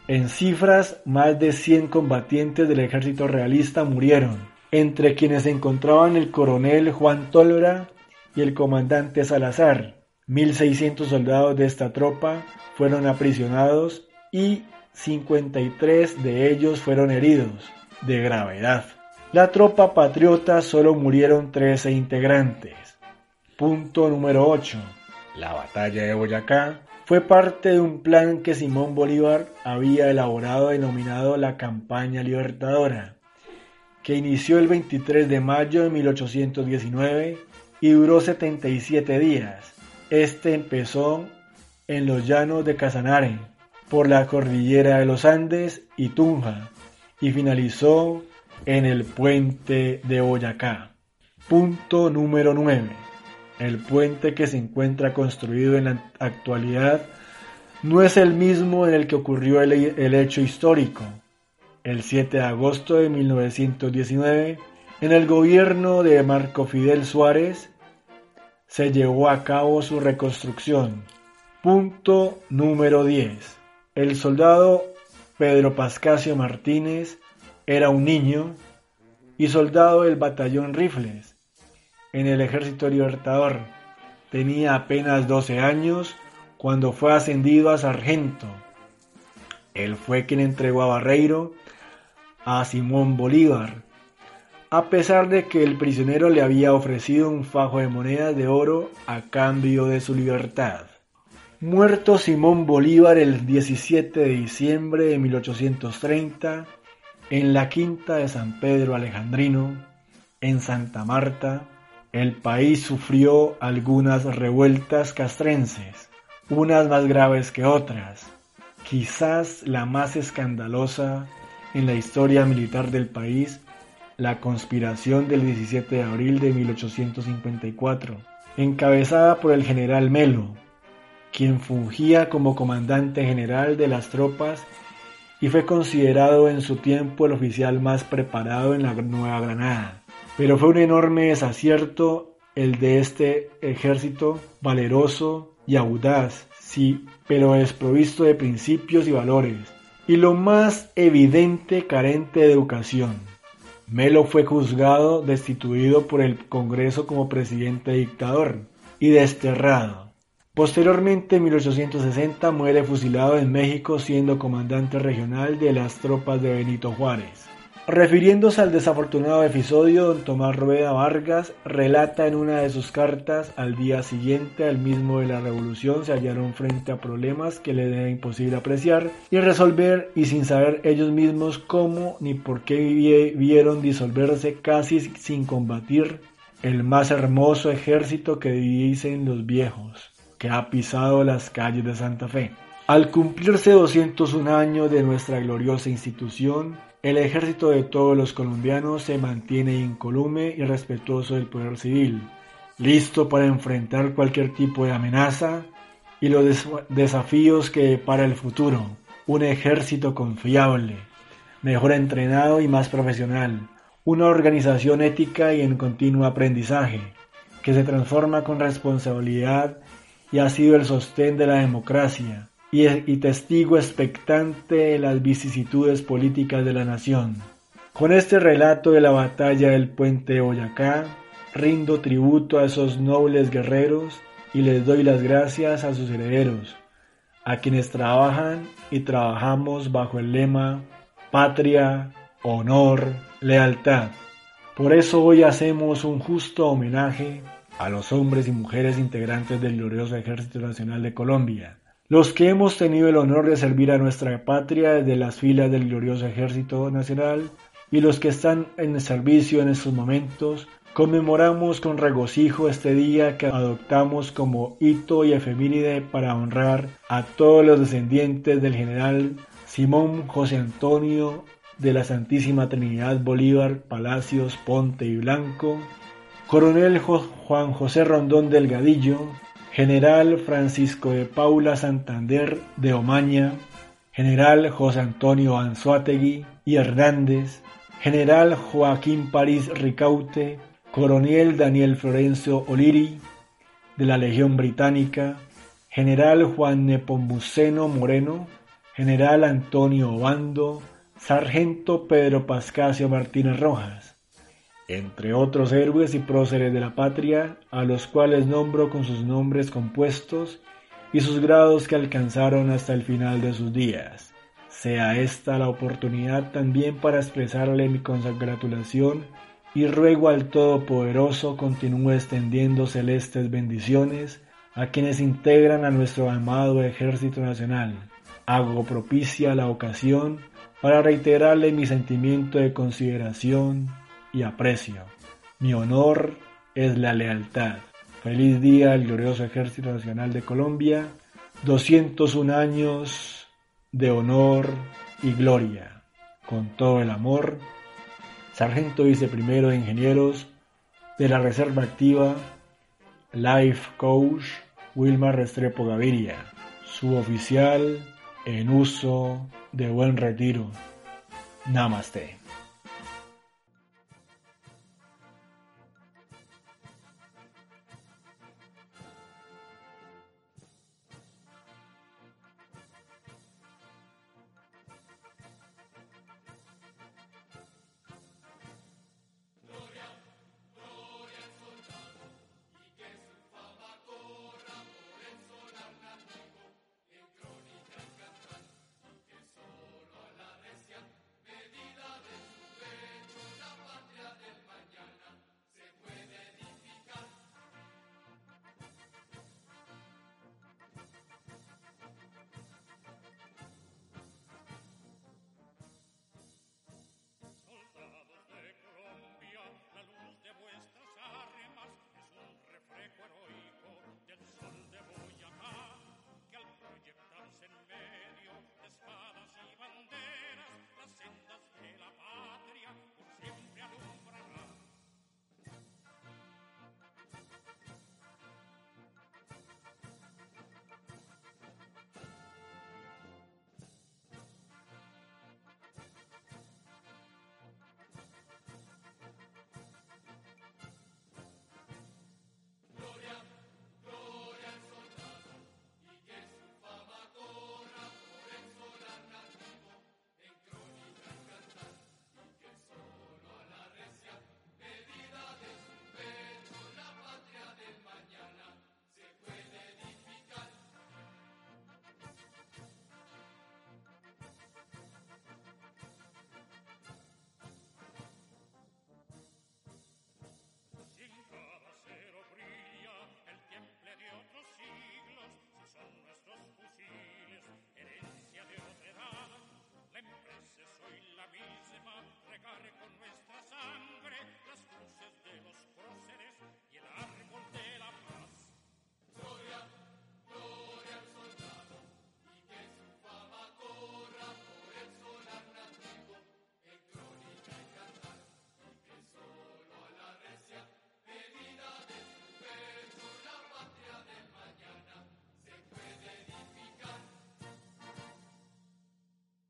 En cifras, más de 100 combatientes del ejército realista murieron, entre quienes se encontraban el coronel Juan Tólora y el comandante Salazar. 1.600 soldados de esta tropa fueron aprisionados y 53 de ellos fueron heridos, de gravedad. La tropa patriota solo murieron 13 integrantes. Punto número 8. La batalla de Boyacá fue parte de un plan que Simón Bolívar había elaborado denominado la Campaña Libertadora, que inició el 23 de mayo de 1819 y duró 77 días. Este empezó en los llanos de Casanare, por la cordillera de los Andes y Tunja, y finalizó en el puente de Boyacá. Punto número 9. El puente que se encuentra construido en la actualidad no es el mismo en el que ocurrió el, el hecho histórico. El 7 de agosto de 1919 en el gobierno de Marco Fidel Suárez se llevó a cabo su reconstrucción. Punto número 10. El soldado Pedro Pascasio Martínez era un niño y soldado del batallón Rifles en el Ejército Libertador. Tenía apenas 12 años cuando fue ascendido a sargento. Él fue quien entregó a Barreiro a Simón Bolívar, a pesar de que el prisionero le había ofrecido un fajo de monedas de oro a cambio de su libertad. Muerto Simón Bolívar el 17 de diciembre de 1830 en la quinta de San Pedro Alejandrino, en Santa Marta, el país sufrió algunas revueltas castrenses, unas más graves que otras. Quizás la más escandalosa en la historia militar del país, la conspiración del 17 de abril de 1854, encabezada por el general Melo, quien fungía como comandante general de las tropas y fue considerado en su tiempo el oficial más preparado en la Nueva Granada. Pero fue un enorme desacierto el de este ejército valeroso y audaz, sí, pero desprovisto de principios y valores, y lo más evidente carente de educación. Melo fue juzgado, destituido por el Congreso como presidente dictador y desterrado. Posteriormente, en 1860, muere fusilado en México siendo comandante regional de las tropas de Benito Juárez. Refiriéndose al desafortunado episodio, don Tomás Rueda Vargas relata en una de sus cartas al día siguiente al mismo de la revolución se hallaron frente a problemas que le era imposible apreciar y resolver y sin saber ellos mismos cómo ni por qué vieron disolverse casi sin combatir el más hermoso ejército que dicen los viejos que ha pisado las calles de Santa Fe. Al cumplirse 201 años de nuestra gloriosa institución, el ejército de todos los colombianos se mantiene incolume y respetuoso del poder civil, listo para enfrentar cualquier tipo de amenaza y los desafíos que para el futuro. Un ejército confiable, mejor entrenado y más profesional. Una organización ética y en continuo aprendizaje, que se transforma con responsabilidad y ha sido el sostén de la democracia, y, testigo expectante de las vicisitudes políticas de la nación. Con este relato de la batalla del puente de Boyacá, rindo tributo a esos nobles guerreros y les doy las gracias a sus herederos, a quienes trabajan y trabajamos bajo el lema patria, honor, lealtad. Por eso hoy hacemos un justo homenaje a los hombres y mujeres integrantes del glorioso Ejército Nacional de Colombia, los que hemos tenido el honor de servir a nuestra patria desde las filas del glorioso Ejército Nacional y los que están en servicio en estos momentos, conmemoramos con regocijo este día que adoptamos como hito y efeméride para honrar a todos los descendientes del general Simón José Antonio de la Santísima Trinidad Bolívar Palacios Ponte y Blanco, Coronel Juan José Rondón Delgadillo, General Francisco de Paula Santander de Omaña, General José Antonio Anzuategui y Hernández, General Joaquín París Ricaute, Coronel Daniel Florencio Oliri, de la Legión Británica, General Juan Nepomuceno Moreno, General Antonio Obando, Sargento Pedro Pascasio Martínez Rojas, entre otros héroes y próceres de la patria, a los cuales nombro con sus nombres compuestos y sus grados que alcanzaron hasta el final de sus días. Sea esta la oportunidad también para expresarle mi congratulación y ruego al Todopoderoso continúe extendiendo celestes bendiciones a quienes integran a nuestro amado Ejército Nacional. Hago propicia la ocasión para reiterarle mi sentimiento de consideración y aprecio. Mi honor es la lealtad. Feliz día al glorioso Ejército Nacional de Colombia. 201 años de honor y gloria. Con todo el amor. Sargento Viceprimero de Ingenieros de la Reserva Activa, Life Coach Wilmar Restrepo Gaviria, suboficial en uso de buen retiro. Namaste.